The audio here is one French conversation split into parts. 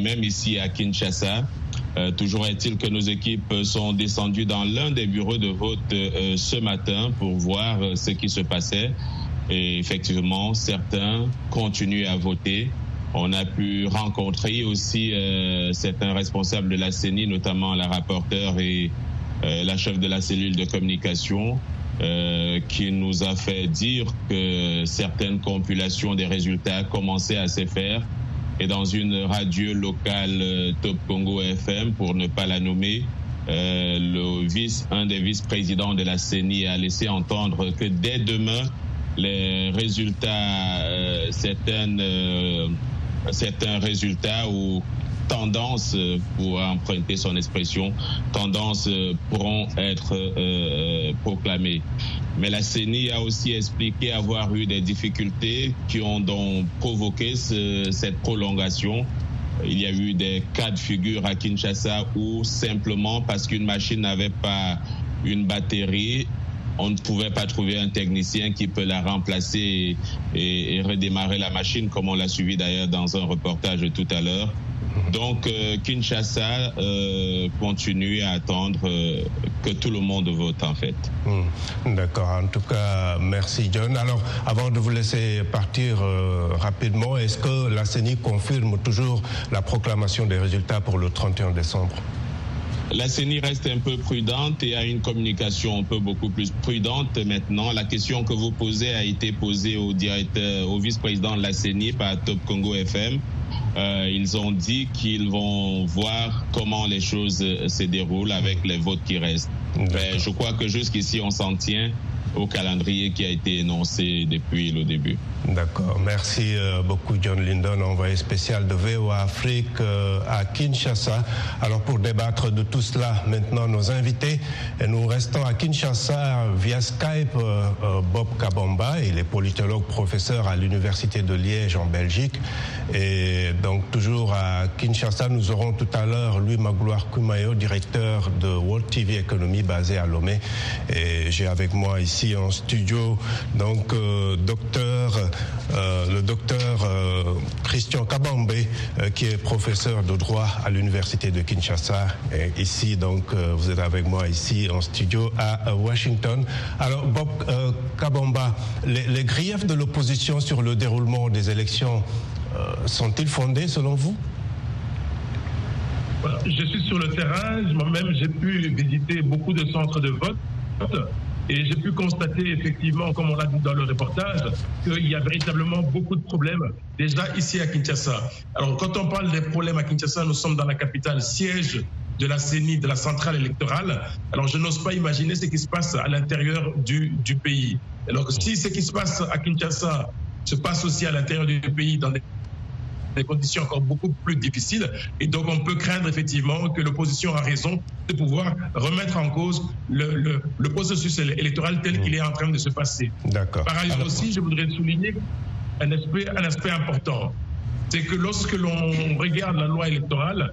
même ici à Kinshasa. toujours est-il que nos équipes sont descendues dans l'un des bureaux de vote ce matin pour voir ce qui se passait. Et effectivement, certains continuent à voter. On a pu rencontrer aussi certains responsables de la CENI, notamment la rapporteure et la chef de la cellule de communication. Euh, qui nous a fait dire que certaines compilations des résultats commençaient à se faire. Et dans une radio locale euh, Top Congo FM, pour ne pas la nommer, euh, le vice, un des vice-présidents de la CENI a laissé entendre que dès demain, les résultats, certaines, certains résultats ou tendances, euh, pour emprunter son expression, tendances euh, pourront être euh, proclamées. Mais la CENI a aussi expliqué avoir eu des difficultés qui ont donc provoqué cette prolongation. Il y a eu des cas de figure à Kinshasa où simplement parce qu'une machine n'avait pas une batterie, on ne pouvait pas trouver un technicien qui peut la remplacer et, et redémarrer la machine, comme on l'a suivi d'ailleurs dans un reportage tout à l'heure. Donc euh, Kinshasa euh, continue à attendre euh, que tout le monde vote en fait. Hmm. D'accord. En tout cas, merci John. Alors, avant de vous laisser partir rapidement, est-ce que la CENI confirme toujours la proclamation des résultats pour le 31 décembre? La CENI reste un peu prudente et a une communication un peu beaucoup plus prudente maintenant. La question que vous posez a été posée au directeur, au vice-président de la CENI par Top Congo FM. Euh, ils ont dit qu'ils vont voir comment les choses euh, se déroulent avec les votes qui restent. Mais je crois que jusqu'ici, on s'en tient au calendrier qui a été énoncé depuis le début. D'accord. Merci euh, beaucoup, John Lindon, envoyé spécial de VOA Afrique euh, à Kinshasa. Alors, pour débattre de tout cela, maintenant, nos invités, et nous restons à Kinshasa via Skype. Euh, Bob Kabamba, il est politologue professeur à l'Université de Liège en Belgique. Et donc, toujours à Kinshasa, nous aurons tout à l'heure Louis Magloire Kumayo, directeur de World TV Economy basé à Lomé. Et j'ai avec moi ici en studio donc euh, docteur euh, le docteur euh, Christian Kabambe qui est professeur de droit à l'université de Kinshasa et ici donc vous êtes avec moi ici en studio à Washington. Alors Bob Kabamba, les griefs de l'opposition sur le déroulement des élections sont-ils fondés selon vous? Je suis sur le terrain, moi-même j'ai pu visiter beaucoup de centres de vote et j'ai pu constater effectivement, comme on l'a dit dans le reportage, qu'il y a véritablement beaucoup de problèmes déjà ici à Kinshasa. Alors quand on parle des problèmes à Kinshasa, nous sommes dans la capitale siège de la CENI, de la centrale électorale. Alors je n'ose pas imaginer ce qui se passe à l'intérieur du, du pays. Alors si ce qui se passe à Kinshasa se passe aussi à l'intérieur du pays dans des des conditions encore beaucoup plus difficiles. Et donc, on peut craindre effectivement que l'opposition a raison de pouvoir remettre en cause le, le, processus électoral tel qu'il est en train de se passer. D'accord. Par ailleurs aussi, je voudrais souligner un aspect, un aspect important. C'est que lorsque l'on regarde la loi électorale,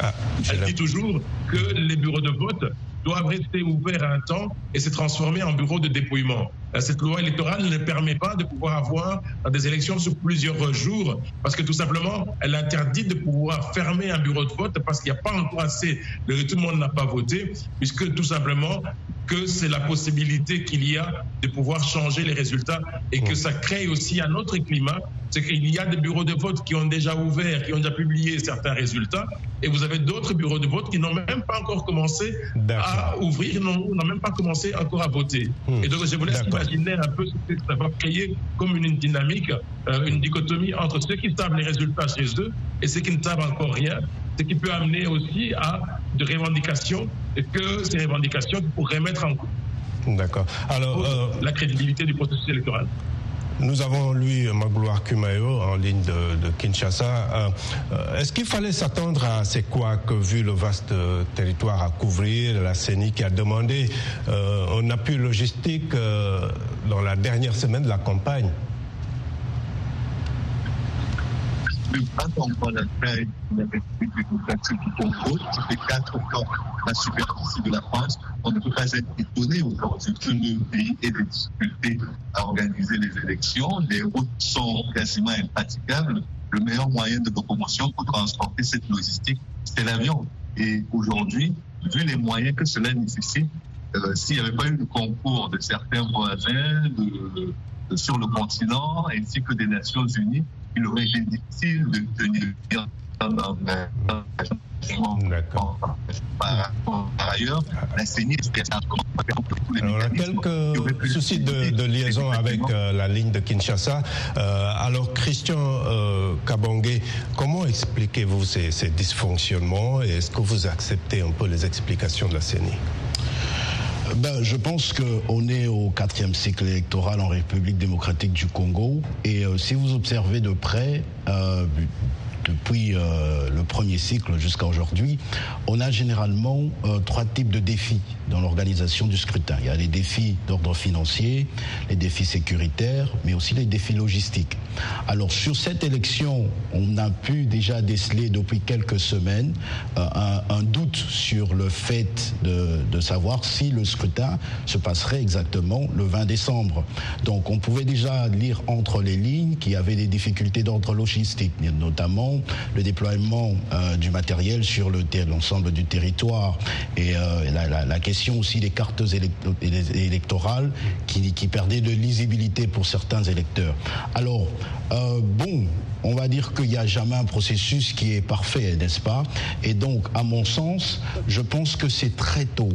ah, elle dit toujours que les bureaux de vote doivent rester ouverts à un temps et se transformer en bureaux de dépouillement. Euh, cette loi électorale ne permet pas de pouvoir avoir des élections sur plusieurs jours parce que tout simplement, elle interdit de pouvoir fermer un bureau de vote parce qu'il n'y a pas encore assez, tout le monde n'a pas voté, puisque tout simplement que c'est la possibilité qu'il y a de pouvoir changer les résultats et que ça crée aussi un autre climat. C'est qu'il y a des bureaux de vote qui ont déjà ouvert, qui ont déjà publié certains résultats, et vous avez d'autres bureaux de vote qui n'ont même pas encore commencé à ouvrir, n'ont même pas commencé encore à voter. Hmm. Et donc je vous laisse imaginer un peu ce que ça va créer comme une dynamique, euh, une dichotomie entre ceux qui savent les résultats chez eux et ceux qui ne savent encore rien, ce qui peut amener aussi à de revendications et que ces revendications pourraient mettre en cause D'accord. Alors, euh, la crédibilité du processus électoral. Nous avons lui Magloire Kumayo en ligne de, Kinshasa. Euh, est-ce qu'il fallait s'attendre à ces quoi que vu le vaste territoire à couvrir, la CENI qui a demandé euh, un appui logistique euh, dans la dernière semaine de la campagne? Quand on la taille de la République démocratique du Congo, qui fait quatre fois la superficie de la France, on ne peut pas être étonné aujourd'hui que le pays ait des difficultés à organiser les élections. Les routes sont quasiment impraticables. le meilleur moyen de locomotion pour transporter cette logistique, c'est l'avion. Et aujourd'hui, vu les moyens que cela nécessite, euh, s'il n'y avait pas eu le concours de certains voisins sur le continent ainsi que des Nations Unies, il aurait été difficile de tenir dans D'accord. Par, ailleurs, la CENI on a quelques soucis de, liaison avec euh, la ligne de Kinshasa. Euh, alors, Christian euh, Kabangé, comment expliquez-vous ces, ces dysfonctionnements et est-ce que vous acceptez un peu les explications de la CENI ben, je pense qu'on est au quatrième cycle électoral en République démocratique du Congo. Et euh, si vous observez de près, euh, depuis euh, le premier cycle jusqu'à aujourd'hui, on a généralement euh, trois types de défis dans l'organisation du scrutin. Il y a les défis d'ordre financier, les défis sécuritaires, mais aussi les défis logistiques. Alors sur cette élection, on a pu déjà déceler depuis quelques semaines euh, un, doute sur le fait de, de savoir si le scrutin se passerait exactement le 20 décembre. Donc on pouvait déjà lire entre les lignes qu'il y avait des difficultés d'ordre logistique, notamment le déploiement euh, du matériel sur l'ensemble du territoire et euh, la, question aussi des cartes électorales qui, perdaient de lisibilité pour certains électeurs. Alors, euh, bon, on va dire qu'il n'y a jamais un processus qui est parfait, n'est-ce pas? Et donc, à mon sens, je pense que c'est très tôt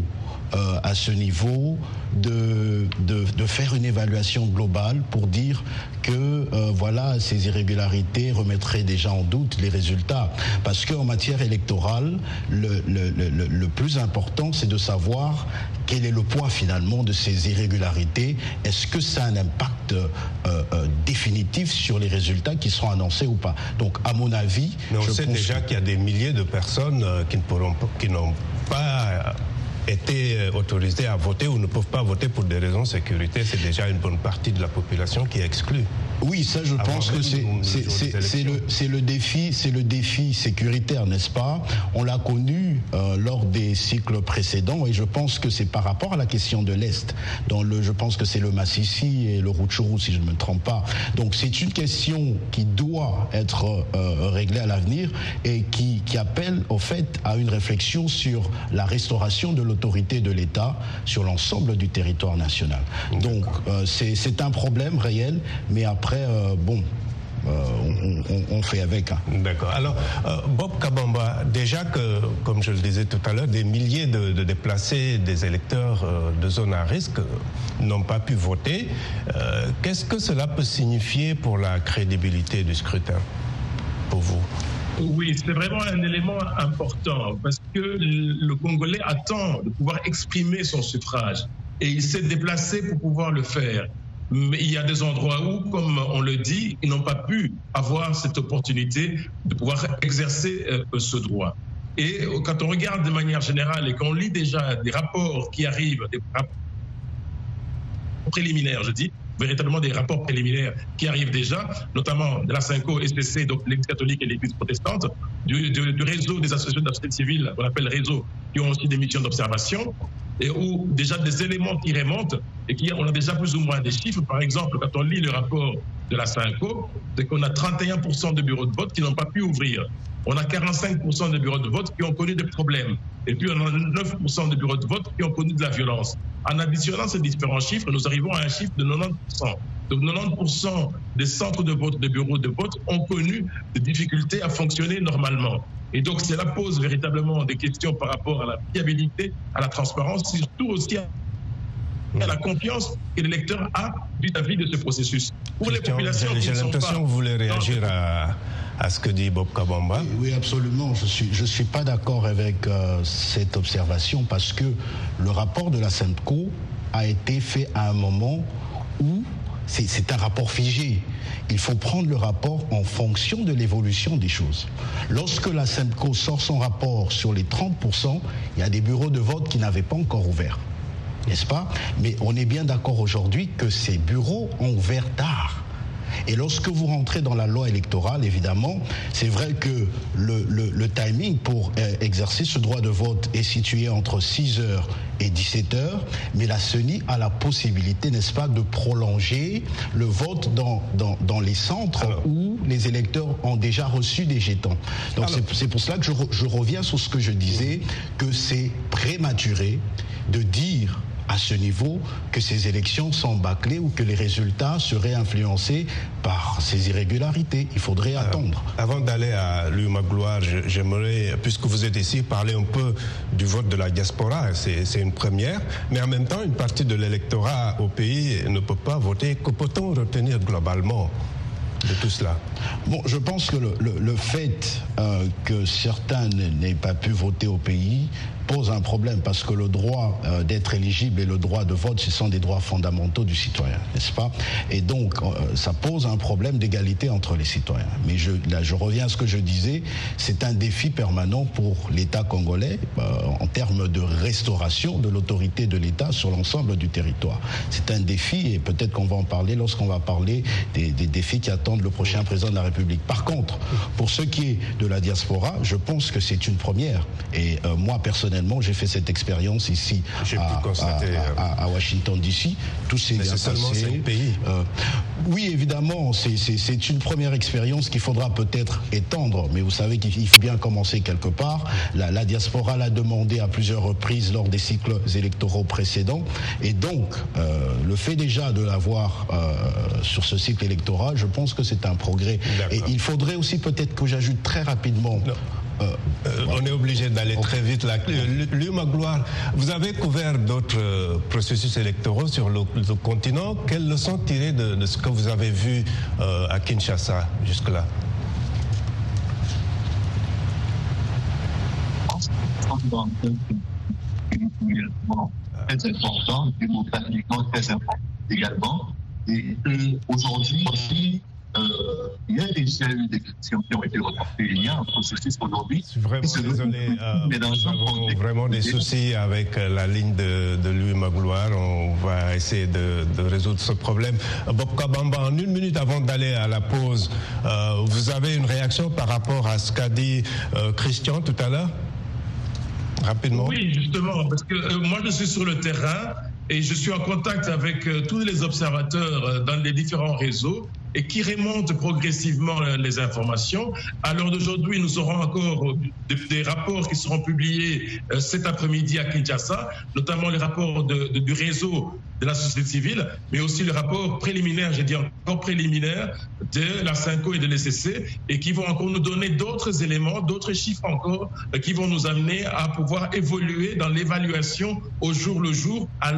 euh, à ce niveau de, de, faire une évaluation globale pour dire que euh, voilà ces irrégularités remettraient déjà en doute les résultats. Parce qu'en matière électorale, le, le, le, le plus important, c'est de savoir quel est le poids finalement de ces irrégularités. Est-ce que ça a un impact euh, définitif sur les résultats qui seront annoncés ou pas? Donc, à mon avis, Mais on sait déjà qu'il y a des milliers de personnes qui ne pourront, qui n'ont pas été euh, autorisés à voter ou ne peuvent pas voter pour des raisons de sécurité, c'est déjà une bonne partie de la population qui est exclue. Oui, ça, je pense que c'est le, le, défi, c'est le défi sécuritaire, n'est-ce pas? On l'a connu euh, lors des cycles précédents, et je pense que c'est par rapport à la question de l'est. Dans le, je pense que c'est le Massissi et le Rutshuru, si je ne me trompe pas. Donc, c'est une question qui doit être euh, réglée à l'avenir et qui, qui appelle, au fait, à une réflexion sur la restauration de l'autorité de l'État sur l'ensemble du territoire national. Donc, euh, c'est un problème réel, mais après euh, bon, euh, on, fait avec. Hein. D'accord. Alors, euh, Bob Kabamba, déjà que, comme je le disais tout à l'heure, des milliers de, déplacés, des électeurs de zones à risque n'ont pas pu voter. Qu'est-ce que cela peut signifier pour la crédibilité du scrutin, pour vous? Oui, c'est vraiment un élément important parce que le Congolais attend de pouvoir exprimer son suffrage et il s'est déplacé pour pouvoir le faire. Mais il y a des endroits où, comme on le dit, ils n'ont pas pu avoir cette opportunité de pouvoir exercer euh, ce droit. Et quand on regarde de manière générale et qu'on lit déjà des rapports qui arrivent, des rapports préliminaires, je dis, véritablement des rapports préliminaires qui arrivent déjà, notamment de la CINCO, SPC, donc l'Église catholique et l'Église protestante, du, du, réseau des associations de la civile, qu'on appelle réseau, qui ont aussi des missions d'observation, et où déjà des éléments qui remontent et qui on a déjà plus ou moins des chiffres. Par exemple, quand on lit le rapport de la SINCO, c'est qu'on a 31% de bureaux de vote qui n'ont pas pu ouvrir. On a 45% de bureaux de vote qui ont connu des problèmes. Et puis on a 9% de bureaux de vote qui ont connu de la violence. En additionnant ces différents chiffres, nous arrivons à un chiffre de 90%. Donc 90% des centres de vote, des bureaux de vote ont connu des difficultés à fonctionner normalement. Et donc cela pose véritablement des questions par rapport à la fiabilité, à la transparence, surtout aussi à la confiance que l'électeur a vis-à-vis de ce processus. Pour les populations J'ai l'impression que vous voulez réagir à, à, ce que dit Bob Kabamba. Oui, absolument. Je ne suis, je suis pas d'accord avec euh, cette observation parce que le rapport de la SEMCO a été fait à un moment où c'est un rapport figé. Il faut prendre le rapport en fonction de l'évolution des choses. Lorsque la SEMCO sort son rapport sur les 30%, il y a des bureaux de vote qui n'avaient pas encore ouvert. N'est-ce pas? Mais on est bien d'accord aujourd'hui que ces bureaux ont ouvert tard. Et lorsque vous rentrez dans la loi électorale, évidemment, c'est vrai que le, timing pour euh, exercer ce droit de vote est situé entre 6 heures et 17 heures, mais la CENI a la possibilité, n'est-ce pas, de prolonger le vote dans, dans, les centres où les électeurs ont déjà reçu des jetons. Donc c'est pour cela que je, je reviens sur ce que je disais, que c'est prématuré de dire à ce niveau que ces élections sont bâclées ou que les résultats seraient influencés par ces irrégularités. Il faudrait attendre. Avant d'aller à Magloire, j'aimerais, puisque vous êtes ici, parler un peu du vote de la diaspora. C'est une première, mais en même temps, une partie de l'électorat au pays ne peut pas voter. Que peut-on retenir globalement de tout cela? Bon, je pense que le, fait euh, que certains n'aient pas pu voter au pays pose un problème parce que le droit euh, d'être éligible et le droit de vote, ce sont des droits fondamentaux du citoyen, n'est-ce pas? Et donc, euh, ça pose un problème d'égalité entre les citoyens. Mais je, là, je reviens à ce que je disais, c'est un défi permanent pour l'État congolais euh, en termes de restauration de l'autorité de l'État sur l'ensemble du territoire. C'est un défi et peut-être qu'on va en parler lorsqu'on va parler des, des défis qui attendent le prochain président de la République. Par contre, pour ce qui est de la diaspora, je pense que c'est une première. Et moi, personnellement, j'ai fait cette expérience ici à, à, Washington DC. Tout s'est bien passé. Pays. Euh, oui, évidemment, c'est une première expérience qu'il faudra peut-être étendre, mais vous savez qu'il faut bien commencer quelque part. La, diaspora l'a demandé à plusieurs reprises lors des cycles électoraux précédents, et donc euh, le fait déjà de l'avoir euh, sur ce cycle électoral, je pense que c'est un progrès. Et il faudrait aussi peut-être que j'ajoute très rapidement. Euh, on est obligé d'aller très vite là. Lui, Magloire, vous avez couvert d'autres euh, processus électoraux sur le, continent. Quelles leçons tirer de, ce que vous avez vu euh, à Kinshasa jusque-là? Très important, démocratiquement très important également. Et aujourd'hui aussi, euh, il y a déjà eu des questions qui ont été reportées. Il y a un processus aujourd'hui. Je suis vraiment désolé. Euh, nous avons vraiment des soucis avec euh, la ligne de, de Louis Magloire. On va essayer de, de, résoudre ce problème. Bob Kabamba, en une minute avant d'aller à la pause, euh, vous avez une réaction par rapport à ce qu'a dit euh, Christian tout à l'heure? Rapidement. Oui, justement, parce que moi je suis sur le terrain et je suis en contact avec tous les observateurs dans les différents réseaux et qui remonte progressivement les informations. À l'heure d'aujourd'hui, nous aurons encore des, rapports qui seront publiés euh, cet après-midi à Kinshasa, notamment les rapports du réseau de la société civile, mais aussi le rapport préliminaire, j'ai dit encore préliminaire, de la CINCO et de l'ECC, et qui vont encore nous donner d'autres éléments, d'autres chiffres encore, euh, qui vont nous amener à pouvoir évoluer dans l'évaluation au jour le jour, à,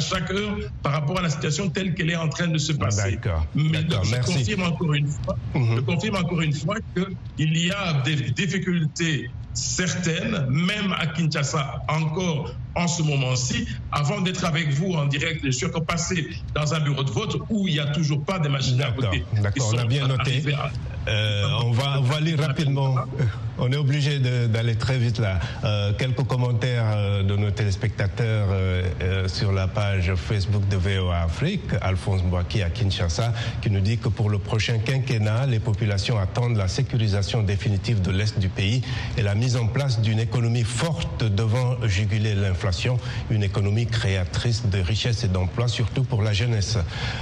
chaque heure, par rapport à la situation telle qu'elle est en train de se passer. Mais je confirme encore une fois, mhm. je confirme encore une fois qu'il y a des difficultés certaines, même à Kinshasa, encore en ce moment-ci, avant d'être avec vous en direct, je suis encore passé dans un bureau de vote où il n'y a toujours pas de machines à voter. D'accord, on a bien noté. Euh, on, va, on va lire rapidement. On est obligé d'aller très vite là. Euh, quelques commentaires euh, de nos téléspectateurs sur la page Facebook de VOA Afrique. Alphonse Boaki à Kinshasa qui nous dit que pour le prochain quinquennat, les populations attendent la sécurisation définitive de l'Est du pays et la mise en place d'une économie forte devant juguler l'inflation, une économie créatrice de richesses et d'emplois, surtout pour la jeunesse.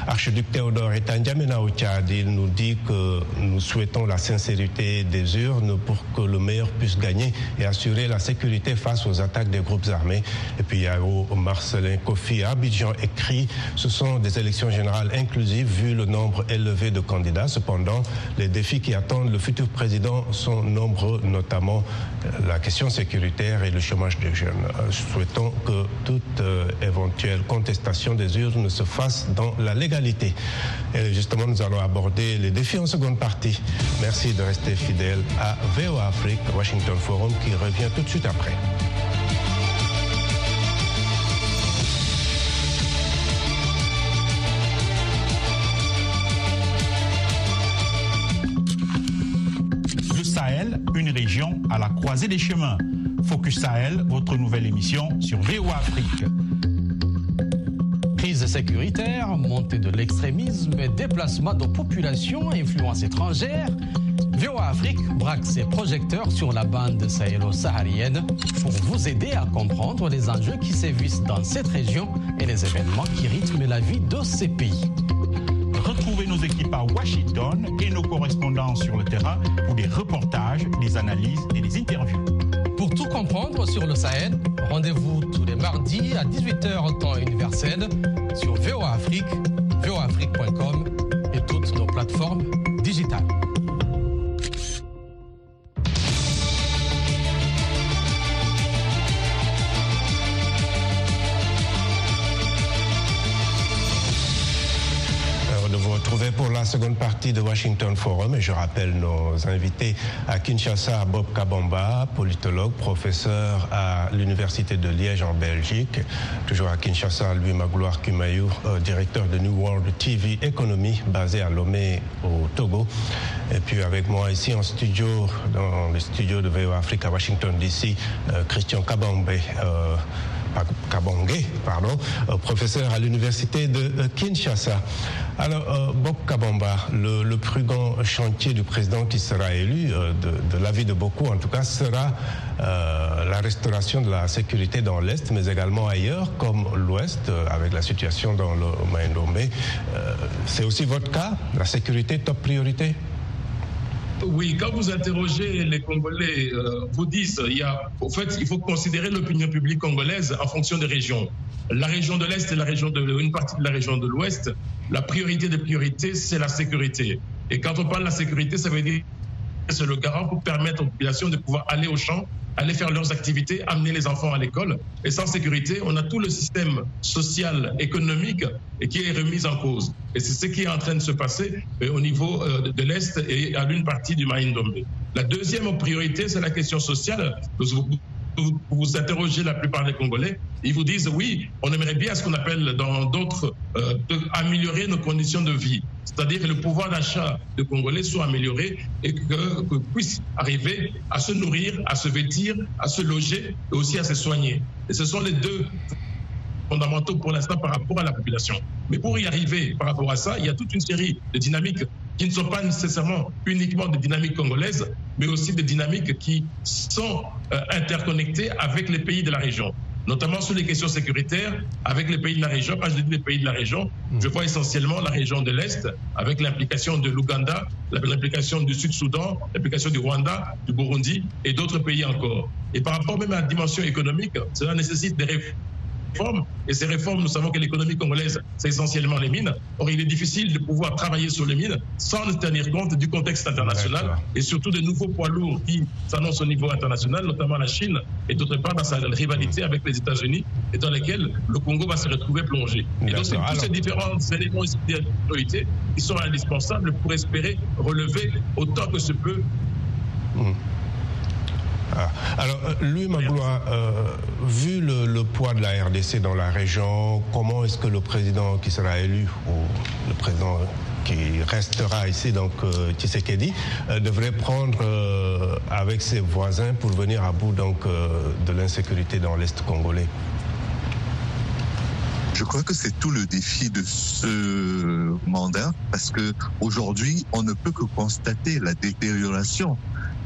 Archiduc Théodore Etandiamena au Tchad, nous dit que nous souhaitons la sincérité des urnes pour que le meilleur puisse gagner et assurer la sécurité face aux attaques des groupes armés. Et puis il y a Marcelin Kofi Abidjan écrit ce sont des élections générales inclusives vu le nombre élevé de candidats. Cependant, les défis qui attendent le futur président sont nombreux, notamment euh, la question sécuritaire et le chômage des jeunes. Euh, souhaitons que toute euh, éventuelle contestation des urnes se fasse dans la légalité. Et justement, nous allons aborder les défis en seconde partie. Merci de rester fidèle à VOA Afrique, Washington Forum, qui revient tout de suite après. Le Sahel, une région à la croisée des chemins. Focus Sahel, votre nouvelle émission sur VOA Afrique sécuritaire, montée de l'extrémisme déplacement de populations influence étrangère, VOA Afrique braque ses projecteurs sur la bande sahélo-saharienne pour vous aider à comprendre les enjeux qui sévissent dans cette région et les événements qui rythment la vie de ces pays. Retrouvez nos équipes à Washington et nos correspondants sur le terrain pour des reportages, des analyses et des interviews. Pour tout comprendre sur le Sahel, rendez-vous tous les mardis à 18h temps universel sur VOA Afrique, voaafrique.com seconde partie de Washington Forum et je rappelle nos invités à Kinshasa, Bob Kabamba, politologue, professeur à l'Université de Liège en Belgique, toujours à Kinshasa, Louis Magloire Kumayou, euh, directeur de New World TV Economy, basé à Lomé au Togo. Et puis avec moi ici en studio, dans le studio de VO Afrique à Washington DC, euh, Christian Kabambe. Euh, Kabongé, pardon, euh, professeur à l'université de euh, Kinshasa. Alors, euh, Bob Kabamba, le, le, grand chantier du président qui sera élu, de, de l'avis de beaucoup en tout cas, sera la restauration de la sécurité dans l'Est, mais également ailleurs, comme l'Ouest, avec la situation dans le Maïndomé. C'est aussi votre cas La sécurité top priorité? Oui, quand vous interrogez les Congolais, euh, vous disent, il y a, au fait, il faut considérer l'opinion publique congolaise en fonction des régions. La région de l'Est et la région de, une partie de la région de l'Ouest, la priorité des priorités, c'est la sécurité. Et quand on parle de la sécurité, ça veut dire que c'est le garant pour permettre aux populations de pouvoir aller au champ aller faire leurs activités, amener les enfants à l'école. Et sans sécurité, on a tout le système social, économique qui est remis en cause. Et c'est ce qui est en train de se passer euh, au niveau euh, de l'Est et à l'une partie du Maïndombe. La deuxième priorité, c'est la question sociale vous interrogez la plupart des Congolais, ils vous disent oui, on aimerait bien ce qu'on appelle dans d'autres euh, améliorer nos conditions de vie, c'est-à-dire que le pouvoir d'achat des Congolais soit amélioré et que, que puisse arriver à se nourrir, à se vêtir, à se loger et aussi à se soigner. Et ce sont les deux fondamentaux pour l'instant par rapport à la population. Mais pour y arriver par rapport à ça, il y a toute une série de dynamiques qui ne sont pas nécessairement uniquement des dynamiques congolaises, mais aussi des dynamiques qui sont euh, interconnectées avec les pays de la région notamment sur les questions sécuritaires avec les pays de la région. Quand je dis les pays de la région, je vois essentiellement la région de l'Est, avec l'implication de l'Ouganda, l'implication du Sud-Soudan, l'implication du Rwanda, du Burundi et d'autres pays encore. Et par rapport même à la dimension économique, cela nécessite des réformes et ces réformes, nous savons que l'économie congolaise, c'est essentiellement les mines. Or, il est difficile de pouvoir travailler sur les mines sans tenir compte du contexte international et surtout des nouveaux poids lourds qui s'annoncent au niveau international, notamment la Chine, et d'autre part dans sa rivalité avec les États-Unis, et dans lesquelles le Congo va se retrouver plongé. Et donc, c'est tous ces différents éléments priorité qui sont indispensables pour espérer relever autant que se peut. Mmh. Ah. Alors, euh, Louis Magloire, euh, vu le, poids de la RDC dans la région, comment est-ce que le président qui sera élu, ou le président qui restera ici, donc euh, Tshisekedi, devrait prendre avec ses voisins pour venir à bout donc, de l'insécurité dans l'Est congolais? Je crois que c'est tout le défi de ce mandat parce que aujourd'hui, on ne peut que constater la détérioration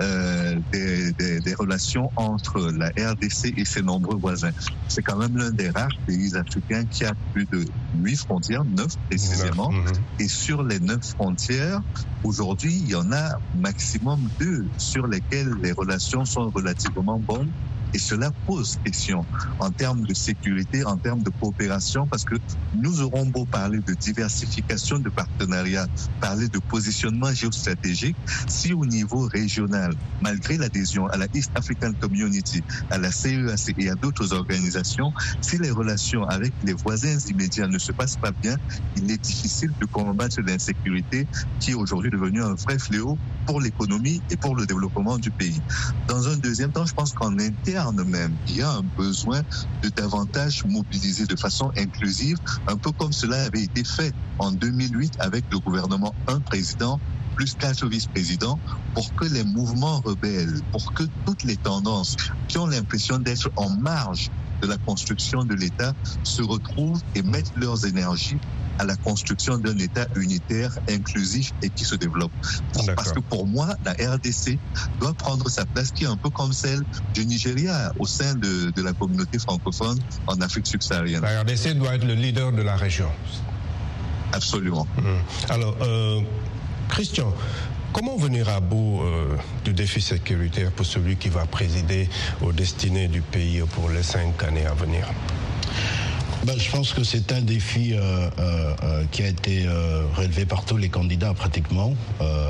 euh, des, des, des, relations entre la RDC et ses nombreux voisins. C'est quand même l'un des rares pays africains qui a plus de huit frontières, neuf précisément. Mhm. Et sur les neuf frontières, aujourd'hui, il y en a maximum deux sur lesquelles les relations sont relativement bonnes et cela pose question en termes de sécurité, en termes de coopération, parce que nous aurons beau parler de diversification de partenariats, parler de positionnement géostratégique, si au niveau régional, malgré l'adhésion à la East African Community, à la CEAC et à d'autres organisations, si les relations avec les voisins immédiats ne se passent pas bien, il est difficile de combattre l'insécurité qui est aujourd'hui devenue un vrai fléau pour l'économie et pour le développement du pays. Dans un deuxième temps, je pense qu'en interne, il y a un besoin de davantage mobiliser de façon inclusive, un peu comme cela avait été fait en 2008 avec le gouvernement un président plus quatre vice-présidents pour que les mouvements rebelles, pour que toutes les tendances qui ont l'impression d'être en marge de la construction de l'État se retrouvent et mettent leurs énergies à la construction d'un État unitaire, inclusif et qui se développe. Parce que pour moi, la RDC doit prendre sa place qui est un peu comme celle du Nigeria au sein de, la communauté francophone en Afrique subsaharienne. La RDC doit être le leader de la région. Absolument. Hum. Alors, euh, Christian, Comment venir à bout euh, du défi sécuritaire pour celui qui va présider aux destinées du pays pour les cinq années à venir? Ben, je pense que c'est un défi euh, euh, euh, qui a été relevé par tous les candidats pratiquement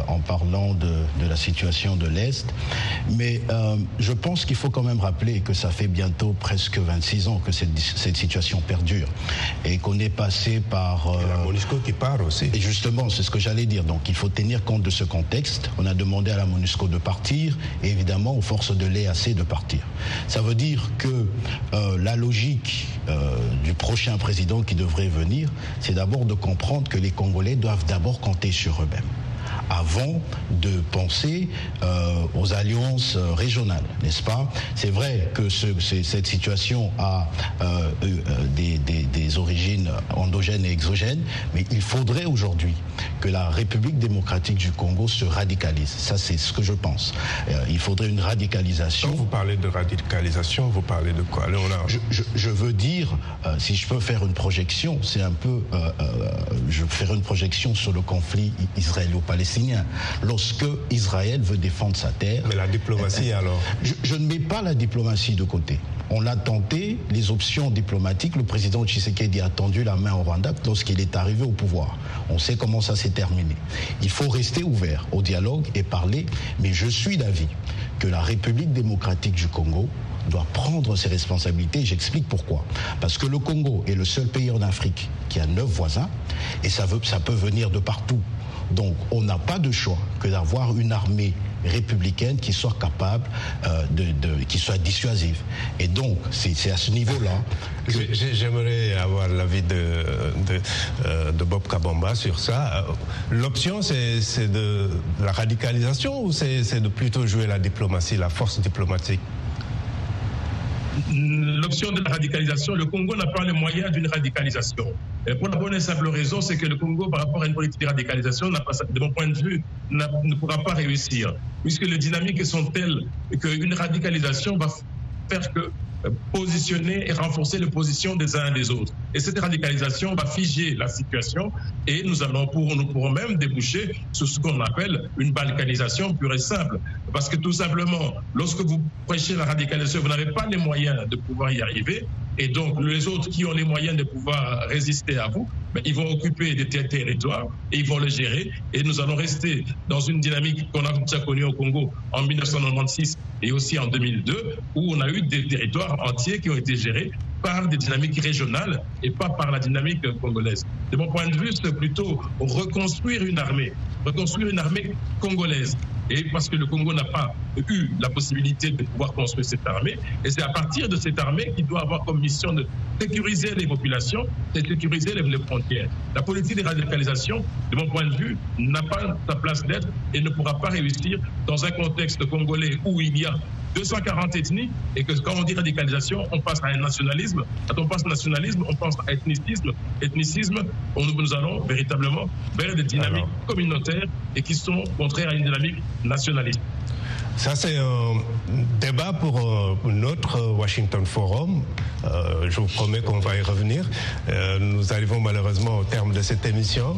en parlant de, la situation de l'Est. Mais je pense qu'il faut quand même rappeler que ça fait bientôt presque 26 ans que cette, situation perdure et qu'on est passé par... la MONUSCO qui part aussi. Et justement, c'est ce que j'allais dire. Donc il faut tenir compte de ce contexte. On a demandé à la MONUSCO de partir et évidemment aux forces de l'EAC de partir. Ça veut dire que la logique du prochain président qui devrait venir, c'est d'abord de comprendre que les Congolais doivent d'abord compter sur eux-mêmes avant de penser euh, aux alliances euh, régionales, n'est-ce pas? C'est vrai que cette situation a euh, des, origines endogènes et exogènes, mais il faudrait aujourd'hui que la République démocratique du Congo se radicalise. Ça, c'est ce que je pense. il faudrait une radicalisation. Quand vous parlez de radicalisation, vous parlez de quoi je, je, veux dire, si je peux faire une projection, c'est un peu, je veux faire une projection sur le conflit israélo-palestinien lorsque Israël veut défendre sa terre. Mais la diplomatie euh, alors? je, ne mets pas la diplomatie de côté. On a tenté les options diplomatiques. Le président Tshisekedi a tendu la main au Rwanda lorsqu'il est arrivé au pouvoir. On sait comment ça s'est terminé. Il faut rester ouvert au dialogue et parler, mais je suis d'avis que la République démocratique du Congo doit prendre ses responsabilités. J'explique pourquoi. Parce que le Congo est le seul pays en Afrique qui a neuf voisins et ça, veut, ça peut venir de partout. Donc on n'a pas de choix que d'avoir une armée républicaine qui soit capable, euh, de, qui soit dissuasive. Et donc, c'est à ce niveau-là. J'aimerais avoir l'avis de, euh, de, Bob Kabamba sur ça. Euh, l'option, c'est de la radicalisation ou c'est de plutôt jouer la diplomatie, la force diplomatique? L'option de la radicalisation, le Congo n'a pas les moyens d'une radicalisation. pour la bonne et simple raison, c'est que le Congo, par rapport à une politique de radicalisation, pas, de mon point de vue, ne pourra pas réussir, puisque les dynamiques sont telles qu'une radicalisation va faire que positionner et renforcer les positions des uns et des autres. Et cette radicalisation va figer la situation et nous, allons pour, nous pourrons même déboucher sur ce qu'on appelle une balkanisation pure et simple. Parce que tout simplement, lorsque vous prêchez la radicalisation, vous n'avez pas les moyens de pouvoir y arriver. Et donc, les autres qui ont les moyens de pouvoir résister à vous, ben, ils vont occuper des territoires et ils vont les gérer. Et nous allons rester dans une dynamique qu'on a déjà connue au Congo en 1996 et aussi en 2002, où on a eu des territoires entiers qui ont été gérés par des dynamiques régionales et pas par la dynamique congolaise. De mon point de vue, c'est plutôt reconstruire une armée, reconstruire une armée congolaise. Et parce que le Congo n'a pas eu la possibilité de pouvoir construire cette armée, et c'est à partir de cette armée qu'il doit avoir comme mission de sécuriser les populations et sécuriser les frontières. La politique de radicalisation, de mon point de vue, n'a pas sa place d'être et ne pourra pas réussir dans un contexte congolais où il y a 240 ethnies et que quand on dit radicalisation, on passe à un nationalisme. Quand on passe au nationalisme, on pense à ethnicisme. Ethnicisme, on, nous allons véritablement vers des dynamiques communautaires et qui sont contraires à une dynamique nationaliste. Ça, c'est un débat pour euh, notre Washington Forum. Euh, je vous promets qu'on va y revenir. Euh, nous arrivons malheureusement au terme de cette émission.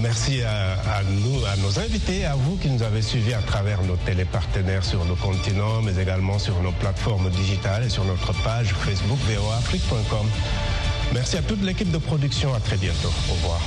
merci à, nous, à nos invités, à vous qui nous avez suivis à travers nos télépartenaires sur le continent, mais également sur nos plateformes digitales et sur notre page Facebook voafrique.com. Merci à toute l'équipe de production. À très bientôt. Au revoir.